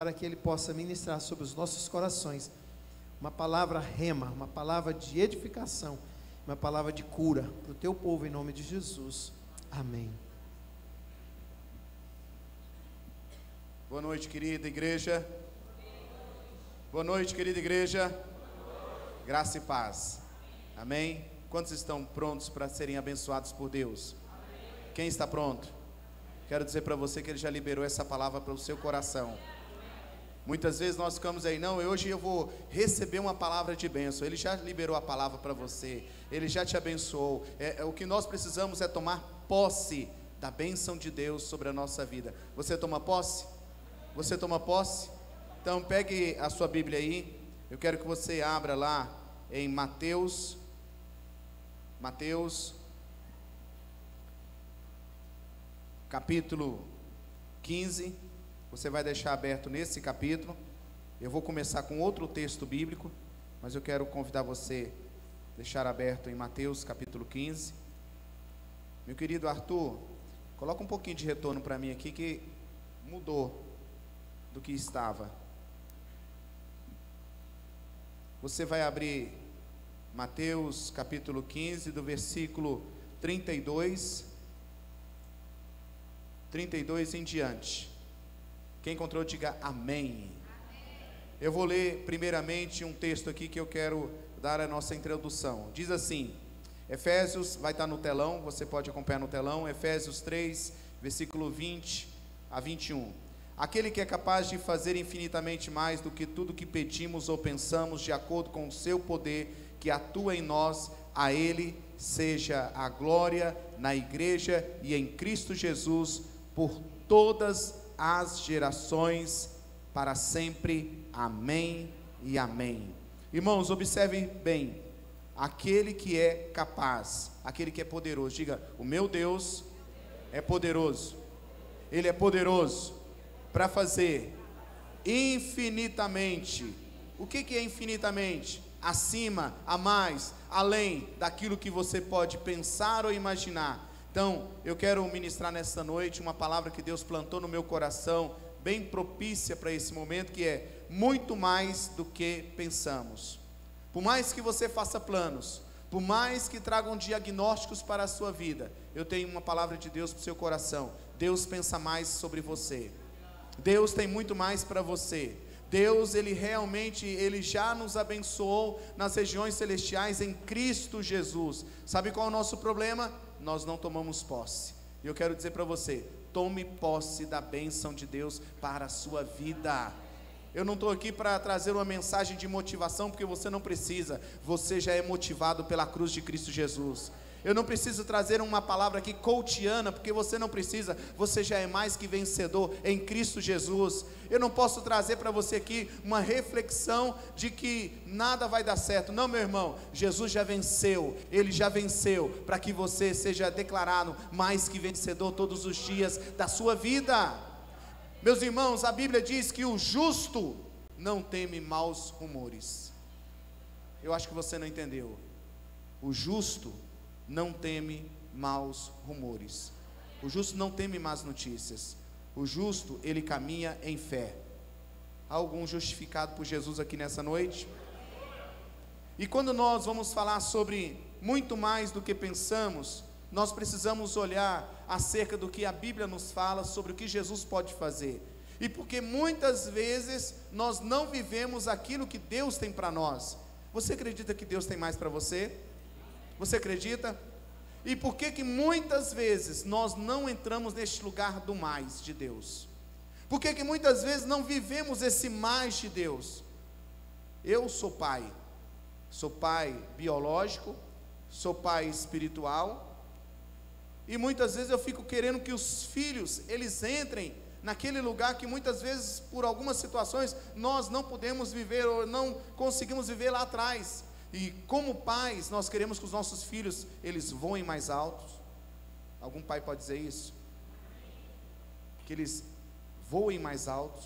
para que Ele possa ministrar sobre os nossos corações uma palavra rema, uma palavra de edificação, uma palavra de cura para o teu povo em nome de Jesus. Amém. Boa noite, querida igreja. Boa noite, querida igreja. Graça e paz. Amém. Quantos estão prontos para serem abençoados por Deus? Quem está pronto? Quero dizer para você que Ele já liberou essa palavra para o seu coração. Muitas vezes nós ficamos aí, não, hoje eu vou receber uma palavra de bênção. Ele já liberou a palavra para você, ele já te abençoou. É, é, o que nós precisamos é tomar posse da bênção de Deus sobre a nossa vida. Você toma posse? Você toma posse? Então pegue a sua Bíblia aí. Eu quero que você abra lá em Mateus, Mateus, capítulo 15. Você vai deixar aberto nesse capítulo. Eu vou começar com outro texto bíblico, mas eu quero convidar você a deixar aberto em Mateus capítulo 15. Meu querido Arthur, coloca um pouquinho de retorno para mim aqui que mudou do que estava. Você vai abrir Mateus capítulo 15, do versículo 32, 32 em diante. Quem encontrou, diga amém. Eu vou ler primeiramente um texto aqui que eu quero dar a nossa introdução. Diz assim: Efésios, vai estar no telão, você pode acompanhar no telão, Efésios 3, versículo 20 a 21. Aquele que é capaz de fazer infinitamente mais do que tudo que pedimos ou pensamos, de acordo com o seu poder que atua em nós, a Ele seja a glória na igreja e em Cristo Jesus por todas as gerações para sempre. Amém e amém. Irmãos, observe bem. Aquele que é capaz, aquele que é poderoso, diga: O meu Deus é poderoso. Ele é poderoso para fazer infinitamente. O que, que é infinitamente? Acima, a mais, além daquilo que você pode pensar ou imaginar então, eu quero ministrar nesta noite uma palavra que Deus plantou no meu coração, bem propícia para esse momento, que é muito mais do que pensamos. Por mais que você faça planos, por mais que tragam diagnósticos para a sua vida, eu tenho uma palavra de Deus para o seu coração. Deus pensa mais sobre você. Deus tem muito mais para você. Deus, ele realmente, ele já nos abençoou nas regiões celestiais em Cristo Jesus. Sabe qual é o nosso problema? Nós não tomamos posse. E eu quero dizer para você: tome posse da bênção de Deus para a sua vida. Eu não estou aqui para trazer uma mensagem de motivação, porque você não precisa, você já é motivado pela cruz de Cristo Jesus. Eu não preciso trazer uma palavra aqui coutiana, porque você não precisa, você já é mais que vencedor em Cristo Jesus. Eu não posso trazer para você aqui uma reflexão de que nada vai dar certo. Não, meu irmão, Jesus já venceu, ele já venceu, para que você seja declarado mais que vencedor todos os dias da sua vida. Meus irmãos, a Bíblia diz que o justo não teme maus rumores. Eu acho que você não entendeu. O justo não teme maus rumores. O justo não teme más notícias. O justo, ele caminha em fé. Há algum justificado por Jesus aqui nessa noite? E quando nós vamos falar sobre muito mais do que pensamos, nós precisamos olhar acerca do que a Bíblia nos fala sobre o que Jesus pode fazer. E porque muitas vezes nós não vivemos aquilo que Deus tem para nós. Você acredita que Deus tem mais para você? Você acredita? E por que que muitas vezes nós não entramos neste lugar do mais de Deus? Por que que muitas vezes não vivemos esse mais de Deus? Eu sou pai. Sou pai biológico, sou pai espiritual. E muitas vezes eu fico querendo que os filhos, eles entrem naquele lugar que muitas vezes, por algumas situações, nós não podemos viver ou não conseguimos viver lá atrás. E como pais, nós queremos que os nossos filhos eles voem mais altos. Algum pai pode dizer isso? Que eles voem mais altos,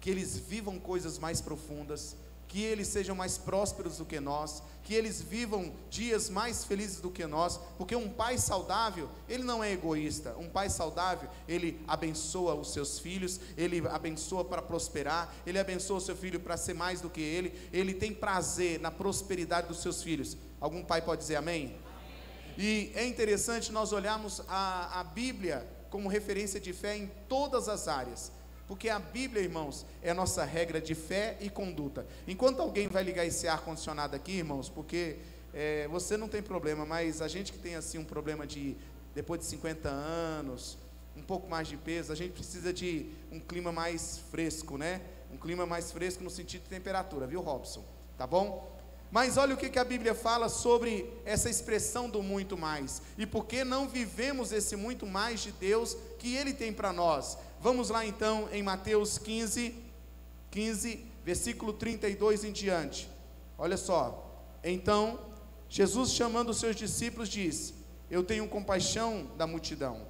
que eles vivam coisas mais profundas, que eles sejam mais prósperos do que nós, que eles vivam dias mais felizes do que nós, porque um pai saudável, ele não é egoísta. Um pai saudável, ele abençoa os seus filhos, ele abençoa para prosperar, ele abençoa o seu filho para ser mais do que ele, ele tem prazer na prosperidade dos seus filhos. Algum pai pode dizer amém? E é interessante nós olharmos a, a Bíblia como referência de fé em todas as áreas. Porque a Bíblia, irmãos, é a nossa regra de fé e conduta. Enquanto alguém vai ligar esse ar-condicionado aqui, irmãos, porque é, você não tem problema, mas a gente que tem assim um problema de depois de 50 anos, um pouco mais de peso, a gente precisa de um clima mais fresco, né? Um clima mais fresco no sentido de temperatura, viu, Robson? Tá bom? Mas olha o que, que a Bíblia fala sobre essa expressão do muito mais. E por que não vivemos esse muito mais de Deus que Ele tem para nós? Vamos lá então em Mateus 15, 15, versículo 32 em diante. Olha só. Então, Jesus chamando os seus discípulos disse: Eu tenho compaixão da multidão,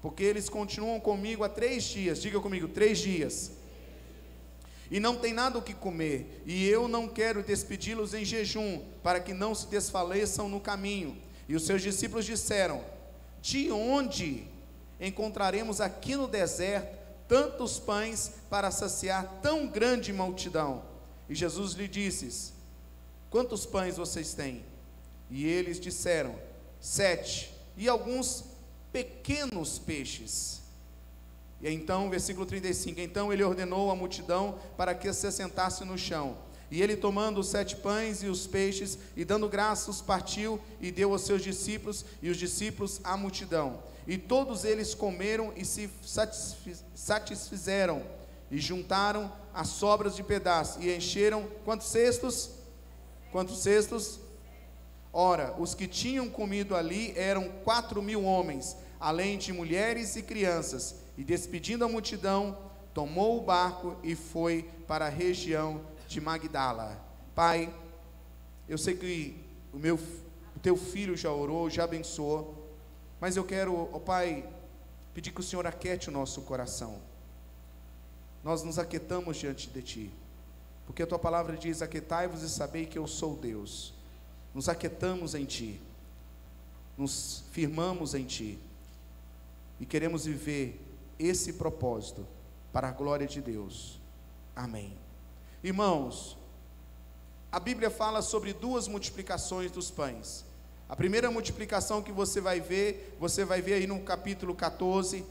porque eles continuam comigo há três dias. Diga comigo, três dias. E não tem nada o que comer, e eu não quero despedi-los em jejum, para que não se desfaleçam no caminho. E os seus discípulos disseram: De onde encontraremos aqui no deserto tantos pães para saciar tão grande multidão? E Jesus lhe disse: Quantos pães vocês têm? E eles disseram: Sete, e alguns pequenos peixes. E então, versículo 35: Então ele ordenou à multidão para que se assentasse no chão. E ele, tomando os sete pães e os peixes, e dando graças, partiu e deu aos seus discípulos, e os discípulos à multidão. E todos eles comeram e se satisfizeram, e juntaram as sobras de pedaços, e encheram quantos cestos? Quantos cestos? Ora, os que tinham comido ali eram quatro mil homens, além de mulheres e crianças. E despedindo a multidão, tomou o barco e foi para a região de Magdala. Pai, eu sei que o meu o teu filho já orou, já abençoou. Mas eu quero, ó Pai, pedir que o Senhor aquete o nosso coração. Nós nos aquietamos diante de Ti, porque a Tua palavra diz: Aquietai-vos e sabei que eu sou Deus. Nos aquietamos em Ti, nos firmamos em Ti, e queremos viver esse propósito para a glória de Deus. Amém. Irmãos, a Bíblia fala sobre duas multiplicações dos pães. A primeira multiplicação que você vai ver, você vai ver aí no capítulo 14,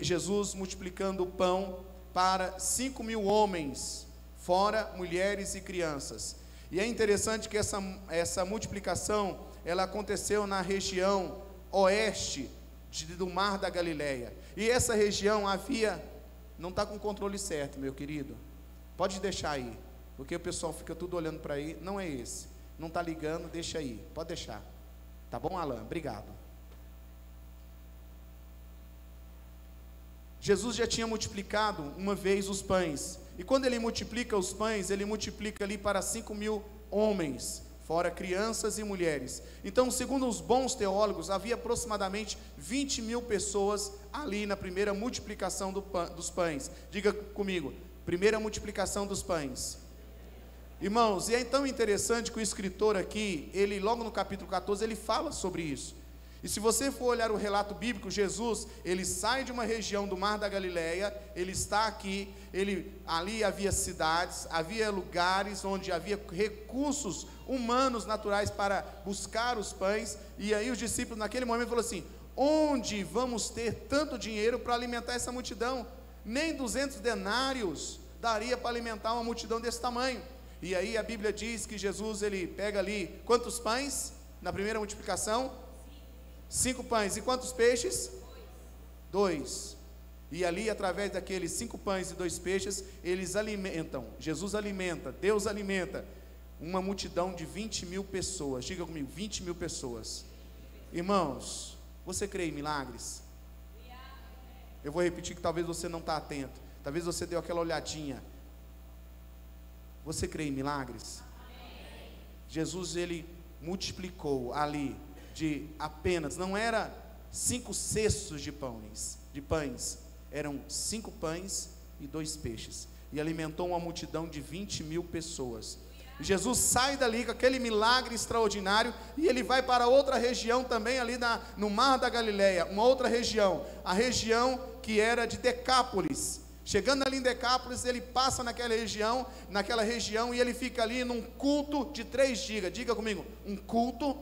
Jesus multiplicando o pão para 5 mil homens, fora mulheres e crianças. E é interessante que essa, essa multiplicação, ela aconteceu na região oeste de, do Mar da Galileia. E essa região havia, não está com controle certo, meu querido. Pode deixar aí, porque o pessoal fica tudo olhando para aí. Não é esse. Não está ligando, deixa aí. Pode deixar. Tá bom, Alan? Obrigado. Jesus já tinha multiplicado uma vez os pães. E quando ele multiplica os pães, ele multiplica ali para 5 mil homens, fora crianças e mulheres. Então, segundo os bons teólogos, havia aproximadamente 20 mil pessoas ali na primeira multiplicação do dos pães. Diga comigo, primeira multiplicação dos pães. Irmãos, e é tão interessante que o escritor aqui, ele logo no capítulo 14, ele fala sobre isso. E se você for olhar o relato bíblico, Jesus, ele sai de uma região do Mar da Galileia, ele está aqui, ele ali havia cidades, havia lugares onde havia recursos humanos naturais para buscar os pães, e aí os discípulos naquele momento falaram assim: "Onde vamos ter tanto dinheiro para alimentar essa multidão? Nem 200 denários daria para alimentar uma multidão desse tamanho". E aí a Bíblia diz que Jesus ele pega ali quantos pães na primeira multiplicação? Cinco pães. E quantos peixes? Dois. E ali, através daqueles cinco pães e dois peixes, eles alimentam. Jesus alimenta, Deus alimenta uma multidão de 20 mil pessoas. Diga comigo, 20 mil pessoas. Irmãos, você crê em milagres? Eu vou repetir que talvez você não está atento. Talvez você deu aquela olhadinha. Você crê em milagres? Jesus ele multiplicou ali de apenas, não era cinco cestos de pães, de pães, eram cinco pães e dois peixes. E alimentou uma multidão de 20 mil pessoas. Jesus sai dali com aquele milagre extraordinário e ele vai para outra região também, ali na, no Mar da Galileia, uma outra região, a região que era de Decápolis. Chegando ali em Decápolis, ele passa naquela região, naquela região e ele fica ali num culto de três dias. Diga comigo, um culto.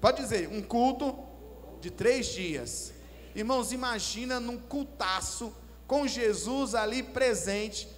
Pode dizer, um culto de três dias. Irmãos, imagina num cultaço com Jesus ali presente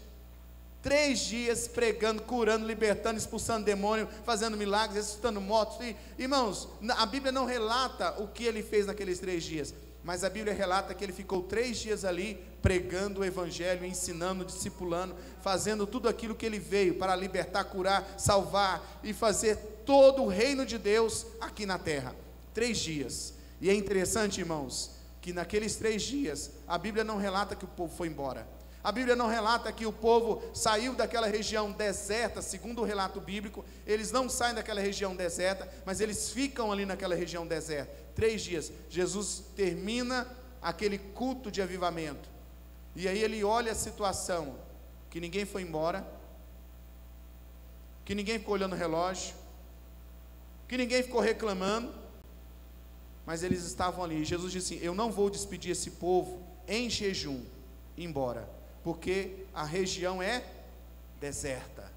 Três dias pregando, curando, libertando, expulsando demônio, fazendo milagres, ressuscitando mortos. E, irmãos, a Bíblia não relata o que ele fez naqueles três dias, mas a Bíblia relata que ele ficou três dias ali pregando o Evangelho, ensinando, discipulando, fazendo tudo aquilo que ele veio para libertar, curar, salvar e fazer todo o reino de Deus aqui na terra. Três dias. E é interessante, irmãos, que naqueles três dias a Bíblia não relata que o povo foi embora. A Bíblia não relata que o povo saiu daquela região deserta, segundo o relato bíblico, eles não saem daquela região deserta, mas eles ficam ali naquela região deserta. Três dias. Jesus termina aquele culto de avivamento. E aí ele olha a situação: que ninguém foi embora, que ninguém ficou olhando o relógio, que ninguém ficou reclamando, mas eles estavam ali. Jesus disse assim: Eu não vou despedir esse povo em jejum, embora porque a região é deserta.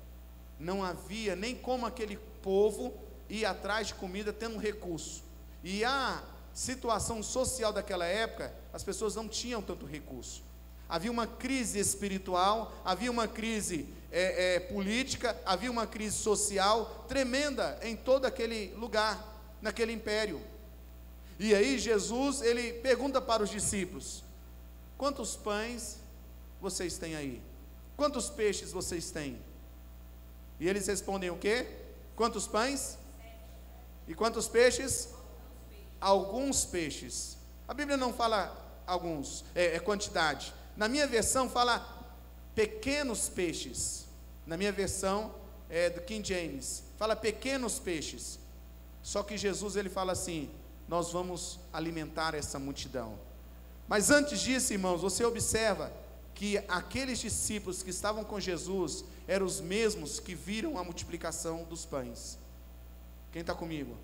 Não havia nem como aquele povo ir atrás de comida tendo recurso. E a situação social daquela época, as pessoas não tinham tanto recurso. Havia uma crise espiritual, havia uma crise é, é, política, havia uma crise social tremenda em todo aquele lugar, naquele império. E aí Jesus, ele pergunta para os discípulos: quantos pães vocês têm aí? Quantos peixes vocês têm? E eles respondem o quê? Quantos pães? E quantos peixes? Alguns peixes. A Bíblia não fala alguns, é, é quantidade. Na minha versão fala pequenos peixes. Na minha versão é do King James, fala pequenos peixes. Só que Jesus ele fala assim: nós vamos alimentar essa multidão. Mas antes disso, irmãos, você observa que aqueles discípulos que estavam com Jesus eram os mesmos que viram a multiplicação dos pães. Quem está comigo?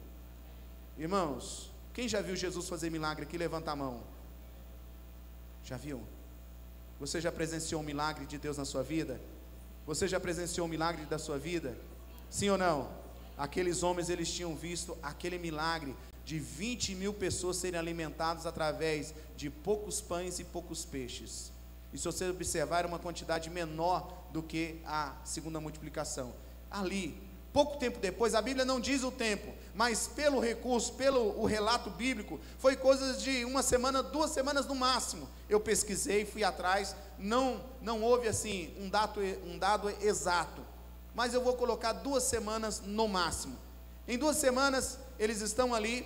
Irmãos, quem já viu Jesus fazer milagre aqui? Levanta a mão. Já viu? Você já presenciou um milagre de Deus na sua vida? Você já presenciou um milagre da sua vida? Sim ou não? Aqueles homens, eles tinham visto aquele milagre de 20 mil pessoas serem alimentadas através de poucos pães e poucos peixes. E se você observar, era uma quantidade menor do que a segunda multiplicação. Ali, pouco tempo depois, a Bíblia não diz o tempo, mas pelo recurso, pelo o relato bíblico, foi coisas de uma semana, duas semanas no máximo. Eu pesquisei, fui atrás, não, não houve assim um dado, um dado exato, mas eu vou colocar duas semanas no máximo. Em duas semanas, eles estão ali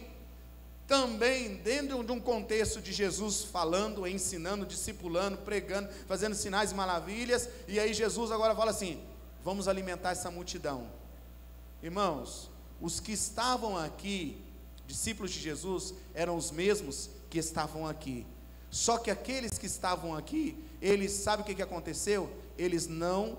também dentro de um contexto de Jesus falando, ensinando, discipulando, pregando, fazendo sinais e maravilhas, e aí Jesus agora fala assim: vamos alimentar essa multidão. Irmãos, os que estavam aqui, discípulos de Jesus, eram os mesmos que estavam aqui. Só que aqueles que estavam aqui, eles, sabe o que, que aconteceu? Eles não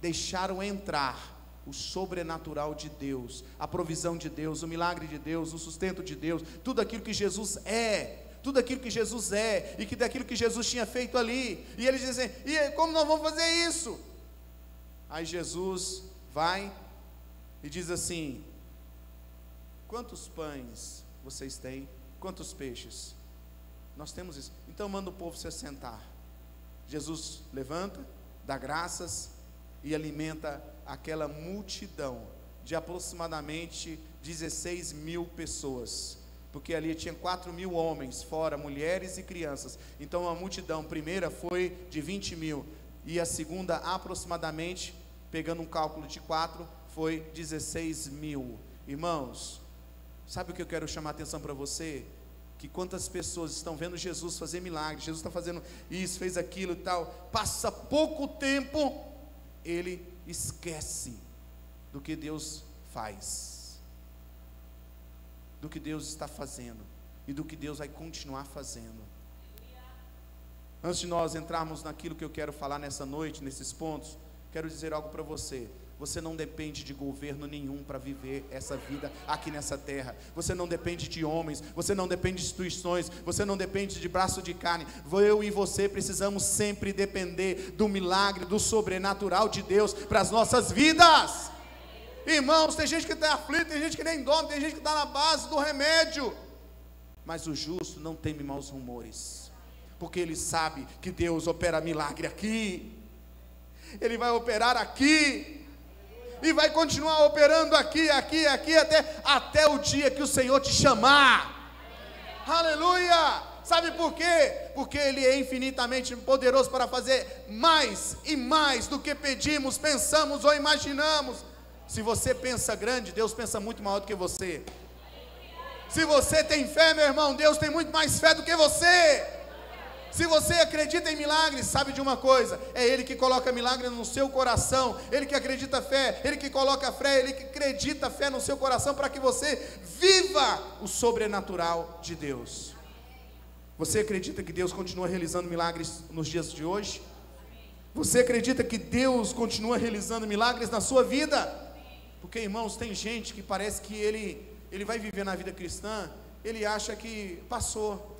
deixaram entrar o sobrenatural de Deus, a provisão de Deus, o milagre de Deus, o sustento de Deus, tudo aquilo que Jesus é, tudo aquilo que Jesus é e que daquilo que Jesus tinha feito ali. E eles dizem: "E como nós vamos fazer isso?" Aí Jesus vai e diz assim: Quantos pães vocês têm? Quantos peixes? Nós temos isso. Então manda o povo se assentar. Jesus levanta, dá graças e alimenta aquela multidão de aproximadamente 16 mil pessoas, porque ali tinha 4 mil homens, fora mulheres e crianças. Então a multidão primeira foi de 20 mil, e a segunda, aproximadamente, pegando um cálculo de 4, foi 16 mil. Irmãos, sabe o que eu quero chamar a atenção para você? Que quantas pessoas estão vendo Jesus fazer milagres, Jesus está fazendo isso, fez aquilo e tal, passa pouco tempo, ele esquece do que Deus faz, do que Deus está fazendo e do que Deus vai continuar fazendo. Antes de nós entrarmos naquilo que eu quero falar nessa noite, nesses pontos, quero dizer algo para você. Você não depende de governo nenhum para viver essa vida aqui nessa terra. Você não depende de homens, você não depende de instituições, você não depende de braço de carne. Eu e você precisamos sempre depender do milagre, do sobrenatural de Deus para as nossas vidas. Irmãos, tem gente que está aflito, tem gente que nem dorme, tem gente que está na base do remédio. Mas o justo não teme maus rumores, porque ele sabe que Deus opera milagre aqui, ele vai operar aqui, e vai continuar operando aqui, aqui, aqui, até, até o dia que o Senhor te chamar. Aleluia! Sabe por quê? Porque Ele é infinitamente poderoso para fazer mais e mais do que pedimos, pensamos ou imaginamos. Se você pensa grande, Deus pensa muito maior do que você. Se você tem fé, meu irmão, Deus tem muito mais fé do que você. Se você acredita em milagres, sabe de uma coisa: é Ele que coloca milagre no seu coração, Ele que acredita fé, Ele que coloca fé, Ele que acredita fé no seu coração para que você viva o sobrenatural de Deus. Você acredita que Deus continua realizando milagres nos dias de hoje? Você acredita que Deus continua realizando milagres na sua vida? Porque, irmãos, tem gente que parece que ele, ele vai viver na vida cristã, ele acha que passou,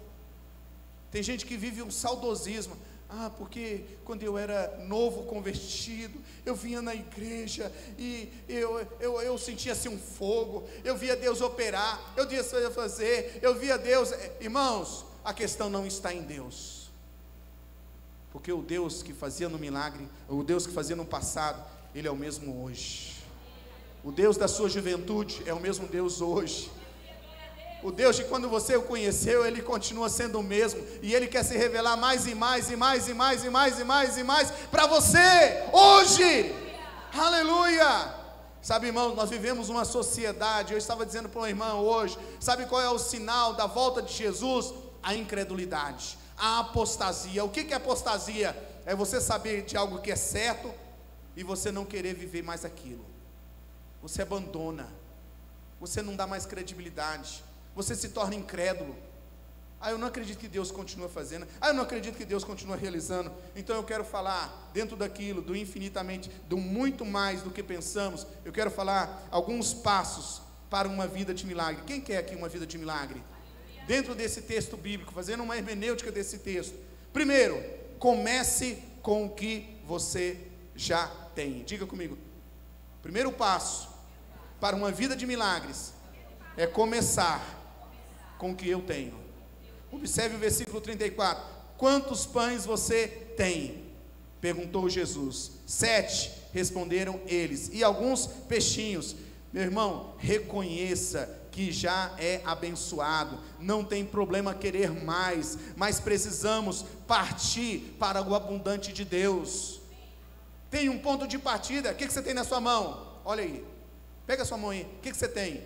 tem gente que vive um saudosismo. Ah, porque quando eu era novo convertido, eu vinha na igreja e eu, eu, eu sentia assim um fogo, eu via Deus operar, eu via fazer, eu via Deus. Irmãos, a questão não está em Deus, porque o Deus que fazia no milagre, o Deus que fazia no passado, Ele é o mesmo hoje. O Deus da sua juventude é o mesmo Deus hoje. O Deus de quando você o conheceu, ele continua sendo o mesmo. E ele quer se revelar mais e mais e mais e mais e mais e mais e mais para você hoje. Aleluia! Sabe, irmão, nós vivemos uma sociedade. Eu estava dizendo para uma irmã hoje: sabe qual é o sinal da volta de Jesus? A incredulidade, a apostasia. O que é apostasia? É você saber de algo que é certo e você não querer viver mais aquilo. Você abandona, você não dá mais credibilidade você se torna incrédulo. Ah, eu não acredito que Deus continua fazendo. Ah, eu não acredito que Deus continua realizando. Então eu quero falar dentro daquilo, do infinitamente, do muito mais do que pensamos. Eu quero falar alguns passos para uma vida de milagre. Quem quer aqui uma vida de milagre? Dentro desse texto bíblico, fazendo uma hermenêutica desse texto. Primeiro, comece com o que você já tem. Diga comigo. Primeiro passo para uma vida de milagres é começar com o que eu tenho. Observe o versículo 34. Quantos pães você tem? Perguntou Jesus. Sete, responderam eles. E alguns peixinhos. Meu irmão, reconheça que já é abençoado, não tem problema querer mais, mas precisamos partir para o abundante de Deus. Tem um ponto de partida, o que, você tem na sua mão? Olha aí, pega a sua mão aí, o que você tem?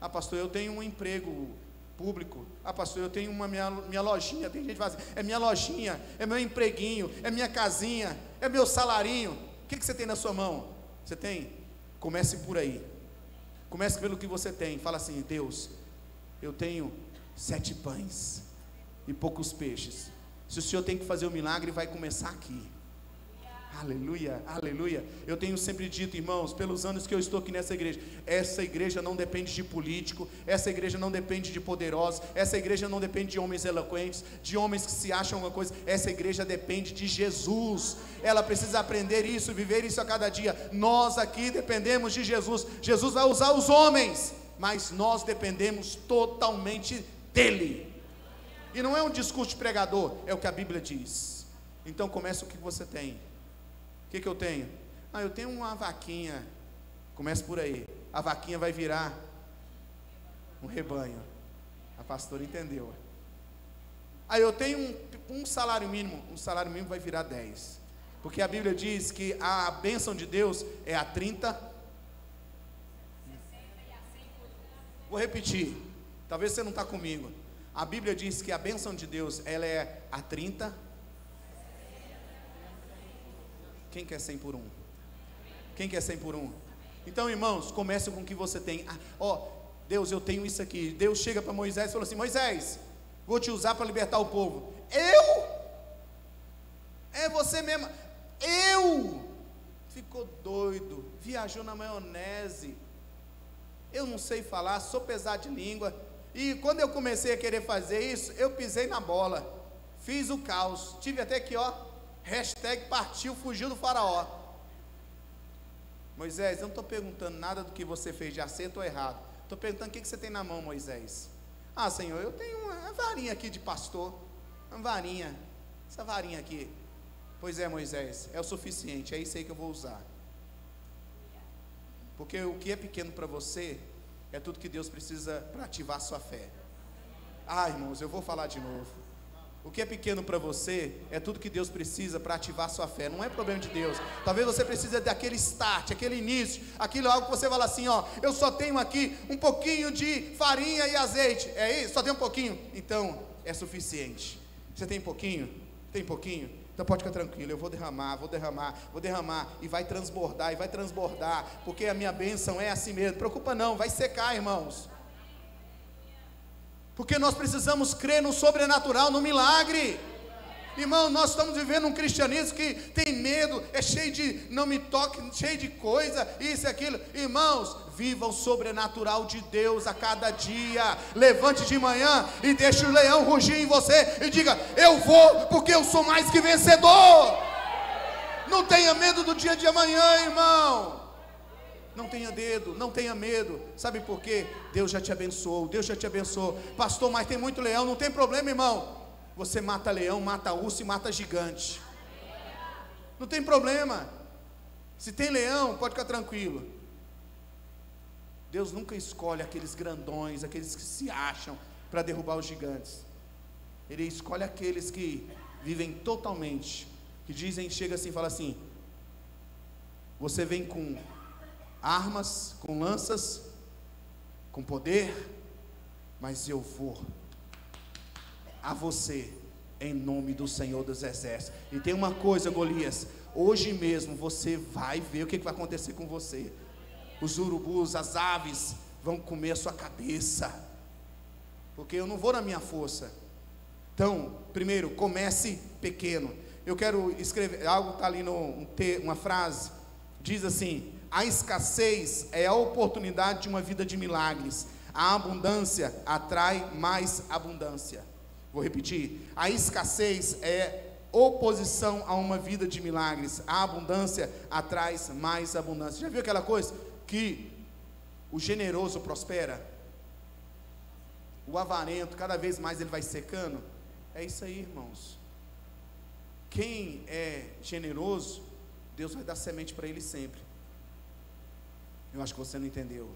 Ah, pastor, eu tenho um emprego público. Ah, pastor, eu tenho uma minha, minha lojinha. Tem gente que fala assim: é minha lojinha, é meu empreguinho, é minha casinha, é meu salarinho. O que, que você tem na sua mão? Você tem? Comece por aí. Comece pelo que você tem. Fala assim: Deus, eu tenho sete pães e poucos peixes. Se o Senhor tem que fazer o milagre, vai começar aqui. Aleluia, aleluia. Eu tenho sempre dito, irmãos, pelos anos que eu estou aqui nessa igreja, essa igreja não depende de político, essa igreja não depende de poderosos, essa igreja não depende de homens eloquentes, de homens que se acham uma coisa, essa igreja depende de Jesus. Ela precisa aprender isso, viver isso a cada dia. Nós aqui dependemos de Jesus. Jesus vai usar os homens, mas nós dependemos totalmente dele. E não é um discurso de pregador, é o que a Bíblia diz. Então comece o que você tem. O que, que eu tenho? Ah, eu tenho uma vaquinha. Começa por aí. A vaquinha vai virar um rebanho. A pastora entendeu. Aí eu tenho um, um, salário mínimo. Um salário mínimo vai virar 10. Porque a Bíblia diz que a bênção de Deus é a 30. Vou repetir. Talvez você não está comigo. A Bíblia diz que a bênção de Deus ela é a 30, Quem quer 100 por um? Quem quer 100 por um? Então, irmãos, comece com o que você tem. Ah, ó, Deus, eu tenho isso aqui. Deus chega para Moisés e falou assim: Moisés, vou te usar para libertar o povo. Eu? É você mesmo. Eu? ficou doido, viajou na maionese. Eu não sei falar, sou pesado de língua. E quando eu comecei a querer fazer isso, eu pisei na bola. Fiz o caos. Tive até aqui, ó, hashtag partiu, fugiu do faraó. Moisés, eu não estou perguntando nada do que você fez de acerto ou errado. Estou perguntando o que, que você tem na mão, Moisés. Ah, Senhor, eu tenho uma, varinha aqui de pastor. Uma varinha. Essa varinha aqui. Pois é, Moisés, é o suficiente, é isso aí que eu vou usar. Porque o que é pequeno para você é tudo que Deus precisa para ativar a sua fé. Ah, irmãos, eu vou falar de novo. O que é pequeno para você é tudo que Deus precisa para ativar sua fé. Não é problema de Deus. Talvez você precise daquele start, aquele início, aquilo algo que você fala assim, ó, eu só tenho aqui um pouquinho de farinha e azeite. É isso? Só tem um pouquinho. Então, é suficiente. Você tem pouquinho? Tem pouquinho? Então pode ficar tranquilo, eu vou derramar, vou derramar, vou derramar, e vai transbordar, e vai transbordar, porque a minha bênção é assim mesmo. Preocupa não, vai secar, irmãos. Porque nós precisamos crer no sobrenatural, no milagre. Irmão, nós estamos vivendo um cristianismo que tem medo, é cheio de não me toque, cheio de coisa, isso e aquilo. Irmãos, viva o sobrenatural de Deus a cada dia. Levante de manhã e deixe o leão rugir em você e diga: Eu vou, porque eu sou mais que vencedor. Não tenha medo do dia de amanhã, irmão. Não tenha dedo, não tenha medo. Sabe por quê? Deus já te abençoou, Deus já te abençoou. Pastor, mas tem muito leão, não tem problema, irmão. Você mata leão, mata urso e mata gigante. Não tem problema. Se tem leão, pode ficar tranquilo. Deus nunca escolhe aqueles grandões, aqueles que se acham para derrubar os gigantes. Ele escolhe aqueles que vivem totalmente, que dizem, chega assim, fala assim: Você vem com armas, com lanças, com poder, mas eu vou a você em nome do Senhor dos Exércitos. E tem uma coisa, Golias, hoje mesmo você vai ver o que vai acontecer com você. Os urubus, as aves vão comer a sua cabeça, porque eu não vou na minha força. Então, primeiro, comece pequeno. Eu quero escrever algo está ali no um, uma frase diz assim: a escassez é a oportunidade de uma vida de milagres. A abundância atrai mais abundância. Vou repetir: a escassez é oposição a uma vida de milagres. A abundância atrai mais abundância. Já viu aquela coisa que o generoso prospera? O avarento, cada vez mais ele vai secando. É isso aí, irmãos. Quem é generoso, Deus vai dar semente para ele sempre. Eu acho que você não entendeu.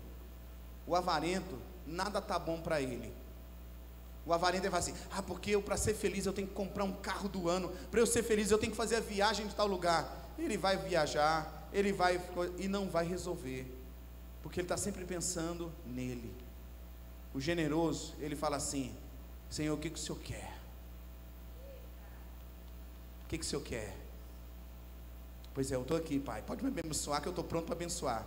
O avarento, nada tá bom para ele. O avarento vai assim: ah, porque eu para ser feliz eu tenho que comprar um carro do ano. Para eu ser feliz eu tenho que fazer a viagem de tal lugar. Ele vai viajar, ele vai e não vai resolver, porque ele está sempre pensando nele. O generoso, ele fala assim: Senhor, o que, que o Senhor quer? O que, que o Senhor quer? Pois é, eu estou aqui, Pai. Pode me abençoar que eu estou pronto para abençoar.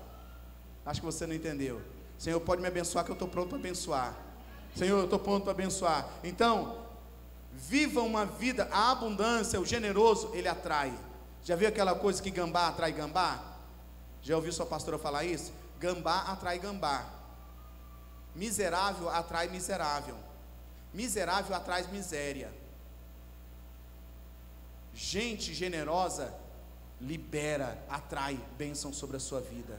Acho que você não entendeu. Senhor, pode me abençoar que eu estou pronto para abençoar. Senhor, eu estou pronto para abençoar. Então, viva uma vida, a abundância, o generoso, ele atrai. Já viu aquela coisa que gambá atrai gambá? Já ouviu sua pastora falar isso? Gambá atrai gambá. Miserável atrai miserável. Miserável atrai miséria. Gente generosa libera, atrai bênção sobre a sua vida.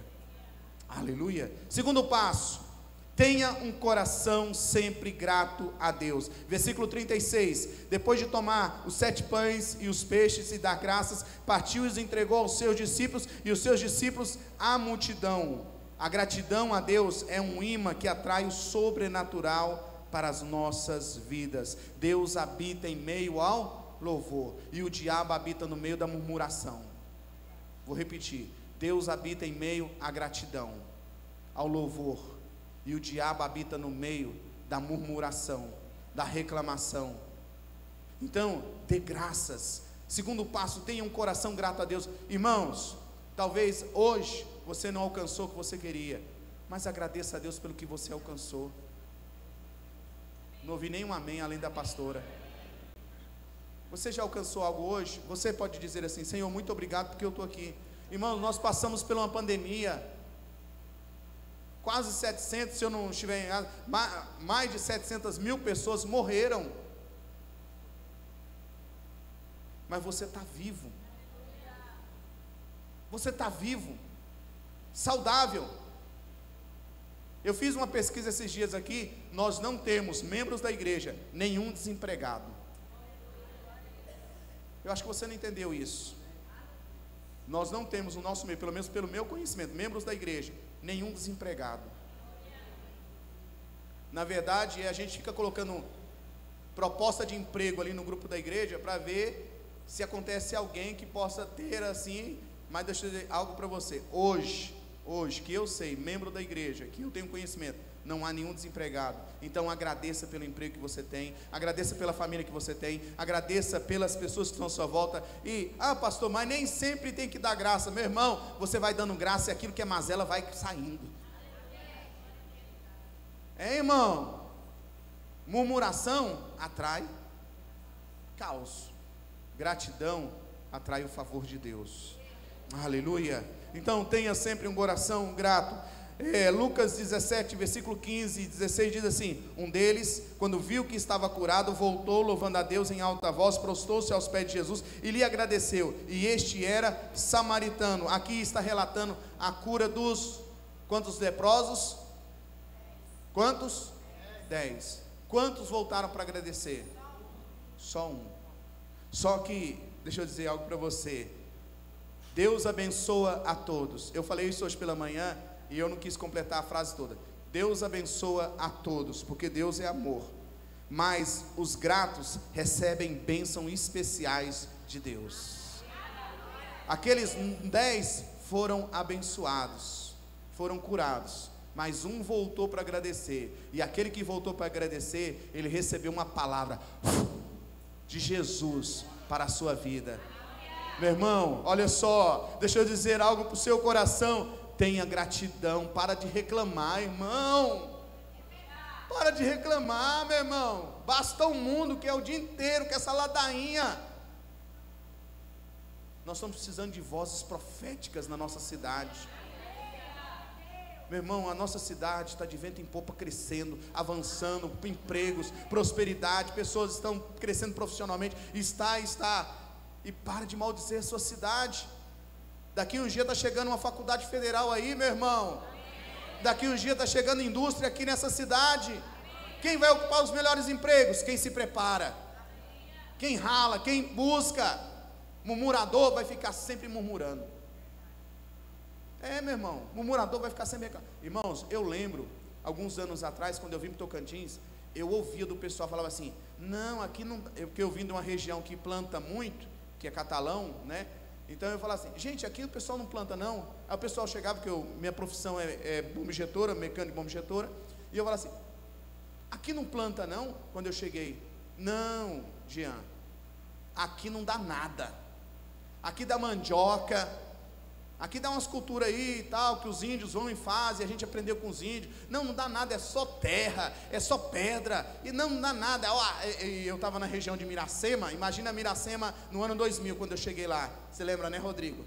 Aleluia. Segundo passo, tenha um coração sempre grato a Deus. Versículo 36. Depois de tomar os sete pães e os peixes e dar graças, partiu e os entregou aos seus discípulos e os seus discípulos à multidão. A gratidão a Deus é um imã que atrai o sobrenatural para as nossas vidas. Deus habita em meio ao louvor e o diabo habita no meio da murmuração. Vou repetir. Deus habita em meio à gratidão, ao louvor e o diabo habita no meio da murmuração, da reclamação. Então, dê graças. Segundo passo, tenha um coração grato a Deus. Irmãos, talvez hoje você não alcançou o que você queria, mas agradeça a Deus pelo que você alcançou. Não ouvi nenhum amém além da pastora. Você já alcançou algo hoje? Você pode dizer assim: Senhor, muito obrigado porque eu estou aqui. Irmãos, nós passamos por uma pandemia. Quase 700, se eu não estiver errado, mais de 700 mil pessoas morreram. Mas você está vivo. Você está vivo, saudável. Eu fiz uma pesquisa esses dias aqui, nós não temos membros da igreja, nenhum desempregado. Eu acho que você não entendeu isso. Nós não temos no nosso meio, pelo menos pelo meu conhecimento, membros da igreja, nenhum desempregado. Na verdade, a gente fica colocando proposta de emprego ali no grupo da igreja para ver se acontece alguém que possa ter assim, mas deixa eu dizer algo para você. Hoje, hoje, que eu sei, membro da igreja, que eu tenho conhecimento, não há nenhum desempregado. Então agradeça pelo emprego que você tem, agradeça pela família que você tem, agradeça pelas pessoas que estão à sua volta. E, ah, pastor, mas nem sempre tem que dar graça. Meu irmão, você vai dando graça e aquilo que é mazela vai saindo. É, irmão? Murmuração atrai caos. Gratidão atrai o favor de Deus. Aleluia. Então tenha sempre um coração grato. É, Lucas 17, versículo 15 e 16 diz assim: Um deles, quando viu que estava curado, voltou louvando a Deus em alta voz, prostou-se aos pés de Jesus e lhe agradeceu. E este era samaritano. Aqui está relatando a cura dos quantos leprosos? Quantos? Dez. Quantos voltaram para agradecer? Só um. Só que, deixa eu dizer algo para você. Deus abençoa a todos. Eu falei isso hoje pela manhã e eu não quis completar a frase toda. Deus abençoa a todos, porque Deus é amor. Mas os gratos recebem bênçãos especiais de Deus. Aqueles dez foram abençoados, foram curados, mas um voltou para agradecer. E aquele que voltou para agradecer, ele recebeu uma palavra de Jesus para a sua vida. Meu irmão, olha só, deixa eu dizer algo para o seu coração. Tenha gratidão, para de reclamar, irmão. Para de reclamar, meu irmão. Basta o mundo que é o dia inteiro, que essa ladainha. Nós estamos precisando de vozes proféticas na nossa cidade. Meu irmão, a nossa cidade está de vento em popa crescendo, avançando, empregos, prosperidade, pessoas estão crescendo profissionalmente. Está, está e para de maldizer a sua cidade. Daqui um dia está chegando uma faculdade federal aí, meu irmão. Daqui um dia está chegando indústria aqui nessa cidade. Quem vai ocupar os melhores empregos? Quem se prepara. Quem rala, quem busca. Murmurador vai ficar sempre murmurando. É, meu irmão, murmurador vai ficar sempre. Irmãos, eu lembro, alguns anos atrás, quando eu vim para Tocantins, eu ouvia do pessoal falava assim: não, aqui não. Porque eu vim de uma região que planta muito que é catalão, né? Então eu falava assim, gente, aqui o pessoal não planta não. Aí o pessoal chegava, porque eu, minha profissão é, é bomba injetora, mecânico bomba injetora, e eu falava assim, aqui não planta não? Quando eu cheguei, não, Jean, aqui não dá nada. Aqui dá mandioca, Aqui dá umas culturas aí e tal, que os índios vão e fazem, a gente aprendeu com os índios. Não, não dá nada, é só terra, é só pedra, e não, não dá nada. Eu estava na região de Miracema, imagina Miracema no ano 2000, quando eu cheguei lá. Você lembra, né, Rodrigo?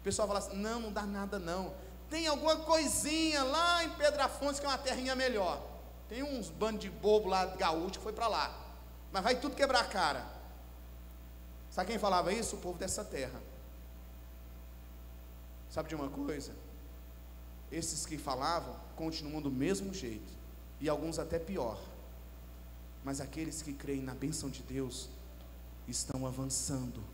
O pessoal fala assim: não, não dá nada não. Tem alguma coisinha lá em Pedra Afonso que é uma terrinha melhor. Tem uns bandos de bobo lá, gaúcho, que foi para lá. Mas vai tudo quebrar a cara. Sabe quem falava isso? O povo dessa terra. Sabe de uma coisa? Esses que falavam continuam do mesmo jeito, e alguns até pior. Mas aqueles que creem na bênção de Deus estão avançando,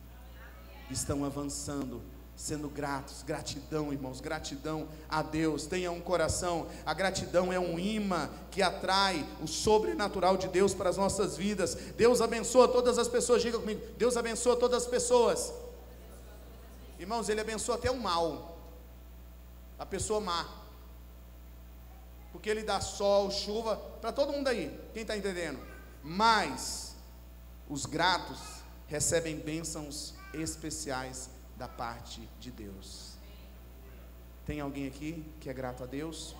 estão avançando, sendo gratos, gratidão, irmãos, gratidão a Deus. Tenha um coração, a gratidão é um imã que atrai o sobrenatural de Deus para as nossas vidas. Deus abençoa todas as pessoas, diga comigo, Deus abençoa todas as pessoas. Irmãos, Ele abençoa até o mal a pessoa má. Porque ele dá sol, chuva, para todo mundo aí. Quem está entendendo? Mas os gratos recebem bênçãos especiais da parte de Deus. Tem alguém aqui que é grato a Deus?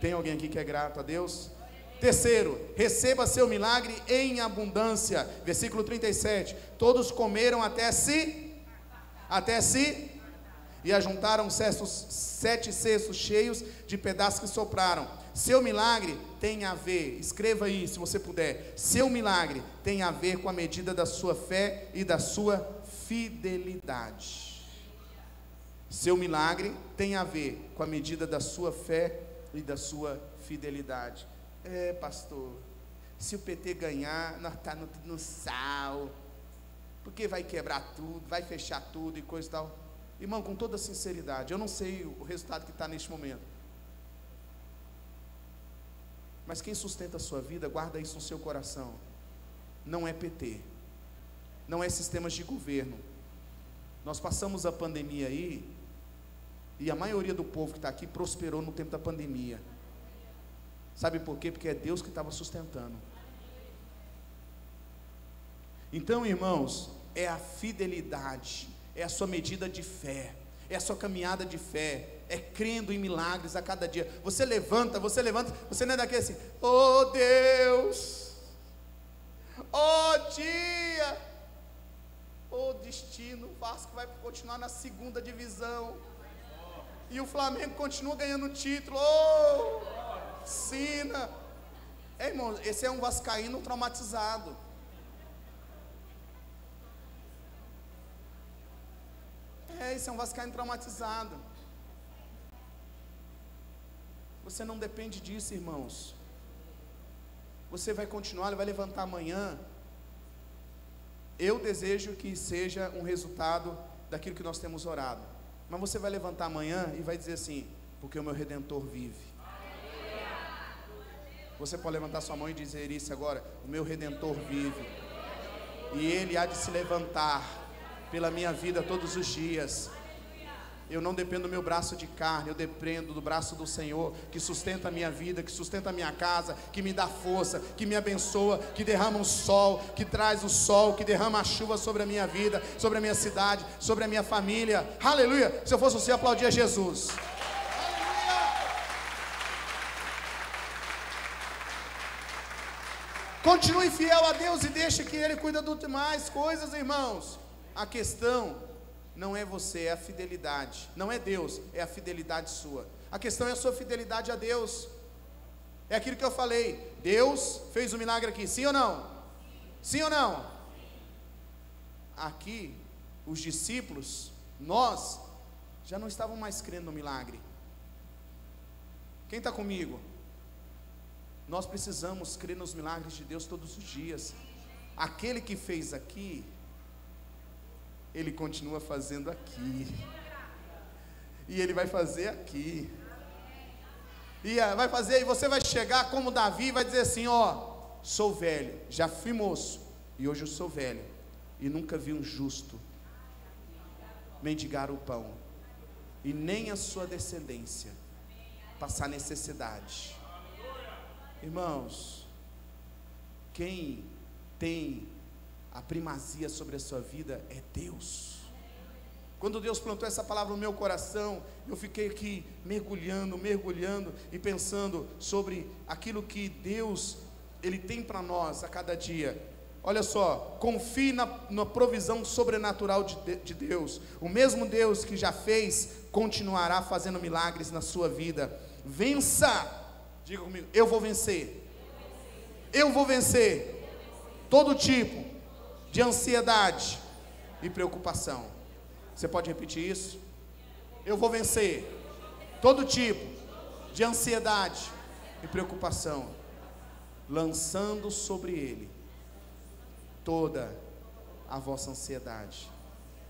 Tem alguém aqui que é grato a Deus? Terceiro, receba seu milagre em abundância. Versículo 37. Todos comeram até se até se e ajuntaram cestos, sete cestos cheios de pedaços que sopraram. Seu milagre tem a ver, escreva aí se você puder. Seu milagre tem a ver com a medida da sua fé e da sua fidelidade. Seu milagre tem a ver com a medida da sua fé e da sua fidelidade. É, pastor, se o PT ganhar, nós tá no, no sal, porque vai quebrar tudo, vai fechar tudo e coisa e tal. Irmão, com toda sinceridade, eu não sei o resultado que está neste momento. Mas quem sustenta a sua vida, guarda isso no seu coração. Não é PT, não é sistemas de governo. Nós passamos a pandemia aí, e a maioria do povo que está aqui prosperou no tempo da pandemia. Sabe por quê? Porque é Deus que estava sustentando. Então, irmãos, é a fidelidade, é a sua medida de fé, é a sua caminhada de fé, é crendo em milagres a cada dia. Você levanta, você levanta, você não é daquele assim, oh Deus, oh dia, oh destino, o Vasco vai continuar na segunda divisão, e o Flamengo continua ganhando título, oh, Sina. É, irmão, esse é um vascaíno traumatizado. É, esse é um vascaíno traumatizado. Você não depende disso, irmãos. Você vai continuar, ele vai levantar amanhã. Eu desejo que seja um resultado daquilo que nós temos orado. Mas você vai levantar amanhã e vai dizer assim: porque o meu redentor vive. Você pode levantar sua mão e dizer isso agora: o meu redentor vive. E ele há de se levantar pela minha vida todos os dias. Eu não dependo do meu braço de carne, eu dependo do braço do Senhor, que sustenta a minha vida, que sustenta a minha casa, que me dá força, que me abençoa, que derrama o sol, que traz o sol, que derrama a chuva sobre a minha vida, sobre a minha cidade, sobre a minha família. Aleluia! Se eu fosse você, aplaudia Jesus. Continue fiel a Deus e deixe que Ele cuida das demais coisas, irmãos. A questão não é você, é a fidelidade. Não é Deus, é a fidelidade sua. A questão é a sua fidelidade a Deus. É aquilo que eu falei. Deus fez o um milagre aqui, sim ou não? Sim ou não? Aqui, os discípulos, nós, já não estavam mais crendo no milagre. Quem está comigo? Nós precisamos crer nos milagres de Deus todos os dias. Aquele que fez aqui, ele continua fazendo aqui. E ele vai fazer aqui. E ah, vai fazer, e você vai chegar como Davi, vai dizer assim: Ó, sou velho, já fui moço, e hoje eu sou velho, e nunca vi um justo mendigar o pão, e nem a sua descendência passar necessidade. Irmãos, quem tem a primazia sobre a sua vida é Deus. Quando Deus plantou essa palavra no meu coração, eu fiquei aqui mergulhando, mergulhando e pensando sobre aquilo que Deus ele tem para nós a cada dia. Olha só, confie na, na provisão sobrenatural de, de Deus. O mesmo Deus que já fez, continuará fazendo milagres na sua vida. Vença, diga comigo, eu vou vencer. Eu vou vencer todo tipo de ansiedade e preocupação. Você pode repetir isso? Eu vou vencer todo tipo de ansiedade e preocupação, lançando sobre ele toda a vossa ansiedade.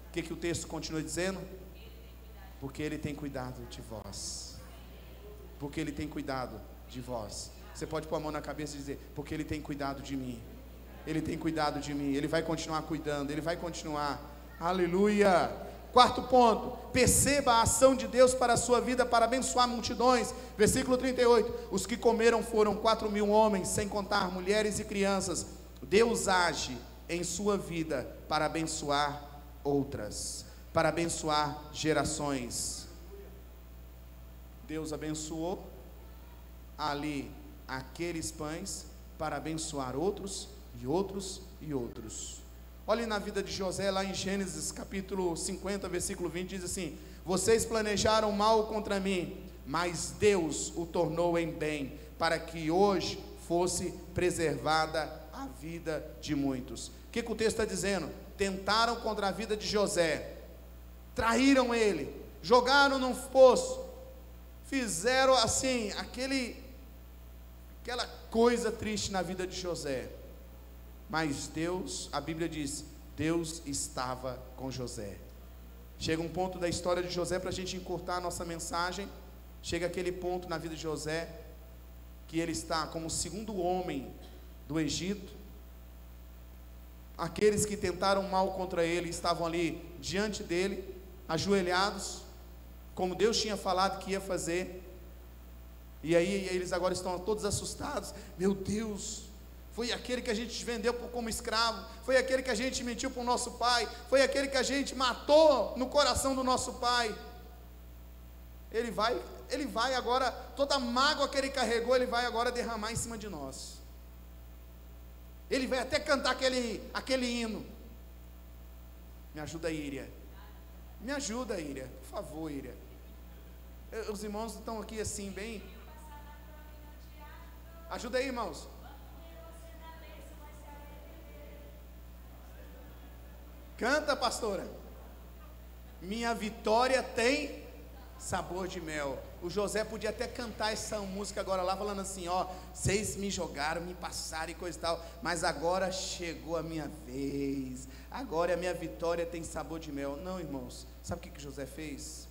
O que, que o texto continua dizendo? Porque ele tem cuidado de vós. Porque ele tem cuidado de vós. Você pode pôr a mão na cabeça e dizer: Porque ele tem cuidado de mim. Ele tem cuidado de mim, Ele vai continuar cuidando, Ele vai continuar. Aleluia. Quarto ponto, perceba a ação de Deus para a sua vida, para abençoar multidões. Versículo 38: Os que comeram foram quatro mil homens, sem contar mulheres e crianças. Deus age em sua vida para abençoar outras, para abençoar gerações. Deus abençoou ali aqueles pães para abençoar outros e outros e outros. Olhe na vida de José, lá em Gênesis capítulo 50, versículo 20, diz assim: Vocês planejaram mal contra mim, mas Deus o tornou em bem, para que hoje fosse preservada a vida de muitos. O que, que o texto está dizendo? Tentaram contra a vida de José, traíram ele, jogaram num poço, fizeram assim, aquele, aquela coisa triste na vida de José. Mas Deus, a Bíblia diz, Deus estava com José. Chega um ponto da história de José para a gente encurtar a nossa mensagem. Chega aquele ponto na vida de José que ele está como o segundo homem do Egito. Aqueles que tentaram mal contra ele estavam ali diante dele, ajoelhados, como Deus tinha falado que ia fazer. E aí eles agora estão todos assustados. Meu Deus, foi aquele que a gente vendeu como escravo, foi aquele que a gente mentiu para o nosso pai, foi aquele que a gente matou no coração do nosso pai. Ele vai, ele vai agora, toda a mágoa que ele carregou, ele vai agora derramar em cima de nós. Ele vai até cantar aquele, aquele hino. Me ajuda, Íria. Me ajuda, Íria. Por favor, Íria. Os irmãos estão aqui assim, bem. Ajuda aí, irmãos. Canta, pastora. Minha vitória tem sabor de mel. O José podia até cantar essa música agora lá, falando assim: ó, vocês me jogaram, me passaram e coisa e tal, mas agora chegou a minha vez. Agora a minha vitória tem sabor de mel. Não, irmãos, sabe o que, que José fez?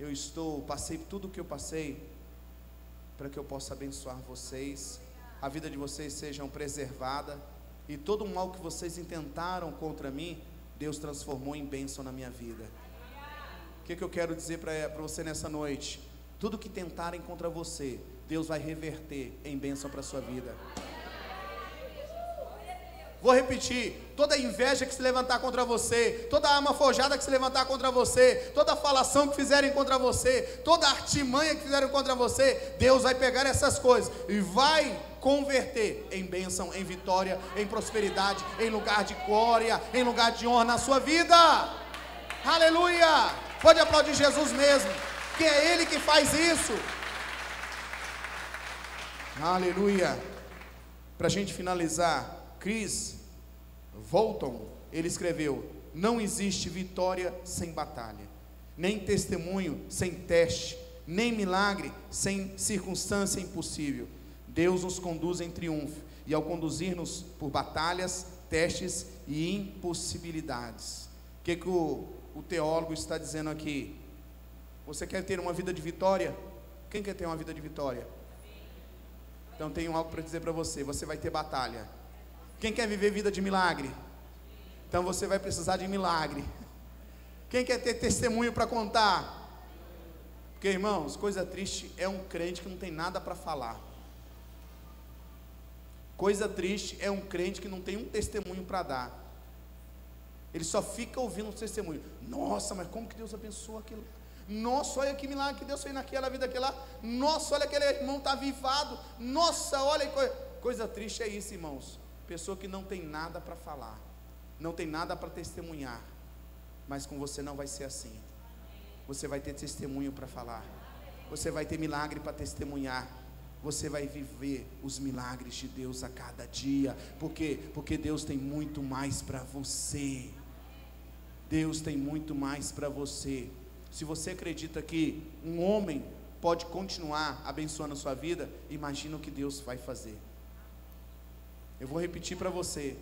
Eu estou, passei tudo o que eu passei, para que eu possa abençoar vocês, a vida de vocês seja preservada e todo o mal que vocês intentaram contra mim, Deus transformou em bênção na minha vida. O que, que eu quero dizer para você nessa noite? Tudo que tentarem contra você, Deus vai reverter em bênção para a sua vida. Vou repetir: toda inveja que se levantar contra você, toda arma forjada que se levantar contra você, toda falação que fizerem contra você, toda artimanha que fizeram contra você, Deus vai pegar essas coisas e vai converter em bênção, em vitória, em prosperidade, em lugar de glória, em lugar de honra na sua vida. Aleluia! Pode aplaudir Jesus mesmo, que é Ele que faz isso. Aleluia! Para a gente finalizar, Chris Volton, ele escreveu: Não existe vitória sem batalha, nem testemunho sem teste, nem milagre sem circunstância impossível. Deus nos conduz em triunfo, e ao conduzir-nos por batalhas, testes e impossibilidades. O que, que o, o teólogo está dizendo aqui? Você quer ter uma vida de vitória? Quem quer ter uma vida de vitória? Então tenho algo para dizer para você: você vai ter batalha. Quem quer viver vida de milagre? Então você vai precisar de milagre. Quem quer ter testemunho para contar? Porque, irmãos, coisa triste é um crente que não tem nada para falar. Coisa triste é um crente que não tem um testemunho para dar. Ele só fica ouvindo o testemunho. Nossa, mas como que Deus abençoou aquilo? Nossa, olha que milagre que Deus fez naquela vida aquela. Nossa, olha aquele irmão está avivado. Nossa, olha que coisa. coisa triste é isso, irmãos. Pessoa que não tem nada para falar, não tem nada para testemunhar, mas com você não vai ser assim. Você vai ter testemunho para falar, você vai ter milagre para testemunhar, você vai viver os milagres de Deus a cada dia, porque porque Deus tem muito mais para você. Deus tem muito mais para você. Se você acredita que um homem pode continuar abençoando a sua vida, imagina o que Deus vai fazer. Eu vou repetir para você.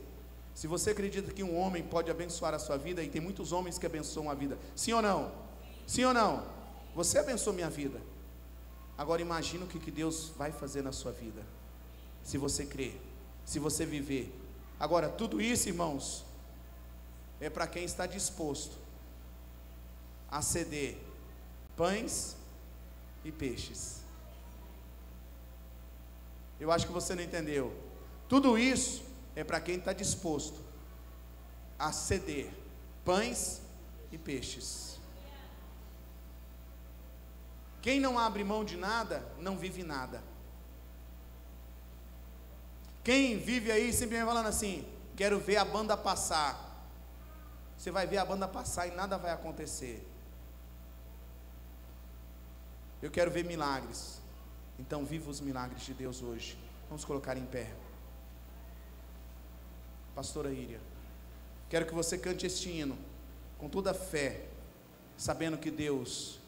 Se você acredita que um homem pode abençoar a sua vida, e tem muitos homens que abençoam a vida, sim ou não? Sim ou não? Você abençoou minha vida. Agora imagina o que, que Deus vai fazer na sua vida. Se você crer, se você viver. Agora, tudo isso, irmãos, é para quem está disposto a ceder pães e peixes. Eu acho que você não entendeu. Tudo isso é para quem está disposto a ceder pães e peixes. Quem não abre mão de nada, não vive nada. Quem vive aí simplesmente falando assim: quero ver a banda passar. Você vai ver a banda passar e nada vai acontecer. Eu quero ver milagres. Então, viva os milagres de Deus hoje. Vamos colocar em pé. Pastora Íria, quero que você cante este hino com toda a fé, sabendo que Deus,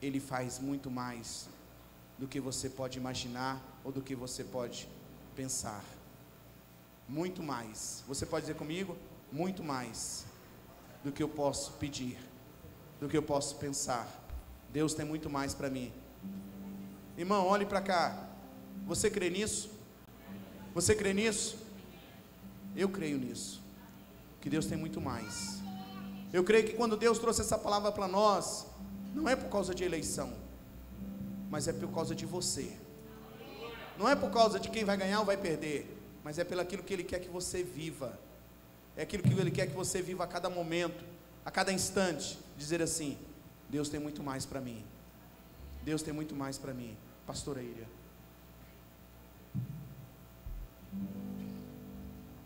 Ele faz muito mais do que você pode imaginar ou do que você pode pensar. Muito mais. Você pode dizer comigo? Muito mais do que eu posso pedir, do que eu posso pensar. Deus tem muito mais para mim. Irmão, olhe para cá. Você crê nisso? Você crê nisso? Eu creio nisso. Que Deus tem muito mais. Eu creio que quando Deus trouxe essa palavra para nós, não é por causa de eleição, mas é por causa de você. Não é por causa de quem vai ganhar ou vai perder, mas é pelo aquilo que Ele quer que você viva. É aquilo que Ele quer que você viva a cada momento, a cada instante. Dizer assim: Deus tem muito mais para mim. Deus tem muito mais para mim. Pastora Ilha.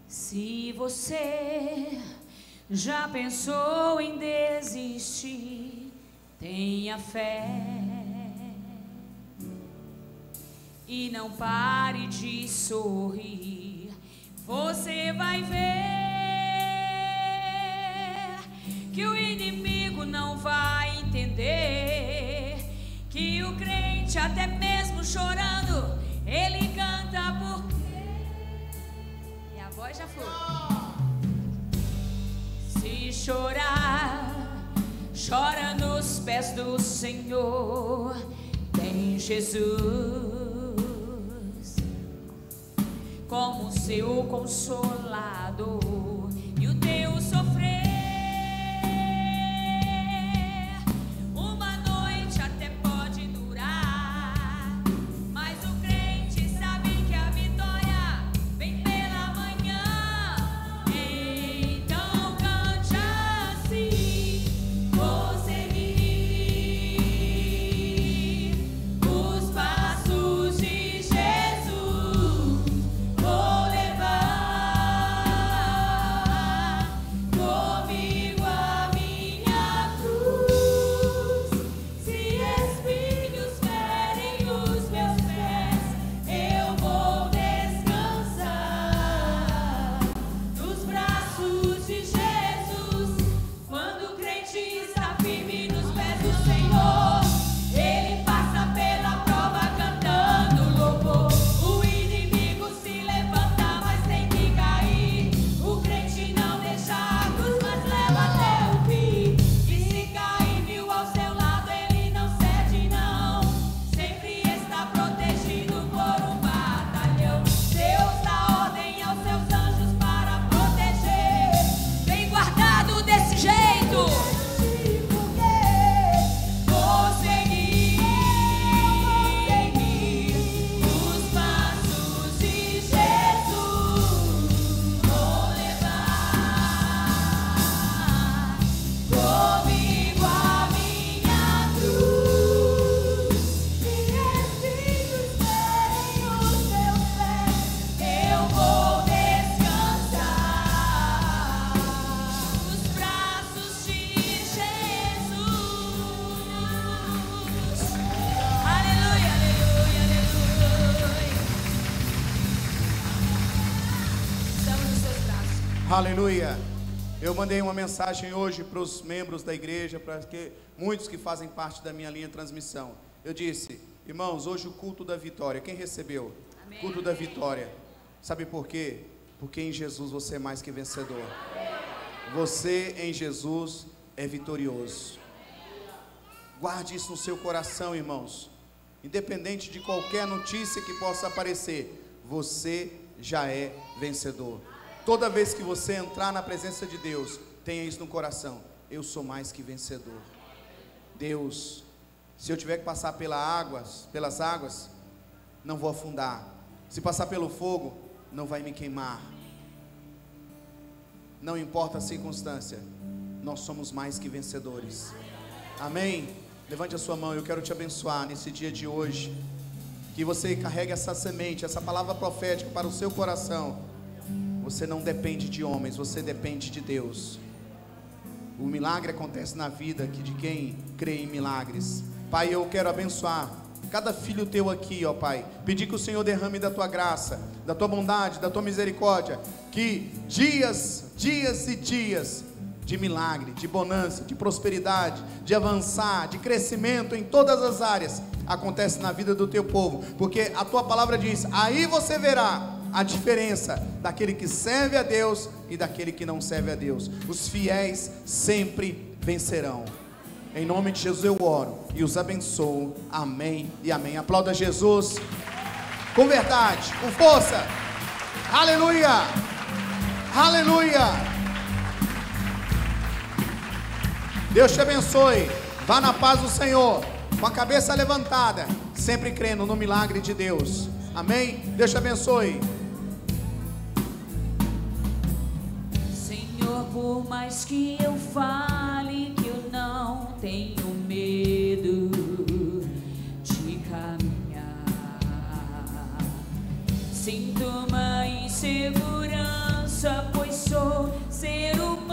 Se você já pensou em desistir, tenha fé e não pare de sorrir. Você vai ver que o inimigo não vai entender que o crente, até mesmo chorando, ele canta porque. E a voz já foi. Se chorar, chora nos pés do Senhor. Tem Jesus como seu consolador Aleluia. Eu mandei uma mensagem hoje para os membros da igreja, para que muitos que fazem parte da minha linha de transmissão. Eu disse, irmãos, hoje o culto da vitória. Quem recebeu? Amém. Culto da vitória. Sabe por quê? Porque em Jesus você é mais que vencedor. Você em Jesus é vitorioso. Guarde isso no seu coração, irmãos. Independente de qualquer notícia que possa aparecer, você já é vencedor. Toda vez que você entrar na presença de Deus, tenha isso no coração. Eu sou mais que vencedor. Deus, se eu tiver que passar pelas águas, pelas águas, não vou afundar. Se passar pelo fogo, não vai me queimar. Não importa a circunstância, nós somos mais que vencedores. Amém? Levante a sua mão, eu quero te abençoar nesse dia de hoje. Que você carregue essa semente, essa palavra profética para o seu coração. Você não depende de homens, você depende de Deus. O milagre acontece na vida que de quem crê em milagres. Pai, eu quero abençoar cada filho teu aqui, ó Pai. Pedir que o Senhor derrame da tua graça, da tua bondade, da tua misericórdia, que dias, dias e dias de milagre, de bonança, de prosperidade, de avançar, de crescimento em todas as áreas acontece na vida do teu povo, porque a tua palavra diz: "Aí você verá a diferença daquele que serve a Deus e daquele que não serve a Deus. Os fiéis sempre vencerão." Em nome de Jesus eu oro e os abençoo. Amém e amém. Aplauda Jesus com verdade, com força. Aleluia! Aleluia! Deus te abençoe. Vá na paz do Senhor, com a cabeça levantada, sempre crendo no milagre de Deus. Amém? Deus te abençoe. Por mais que eu fale que eu não tenho medo de caminhar, sinto uma insegurança, pois sou ser humano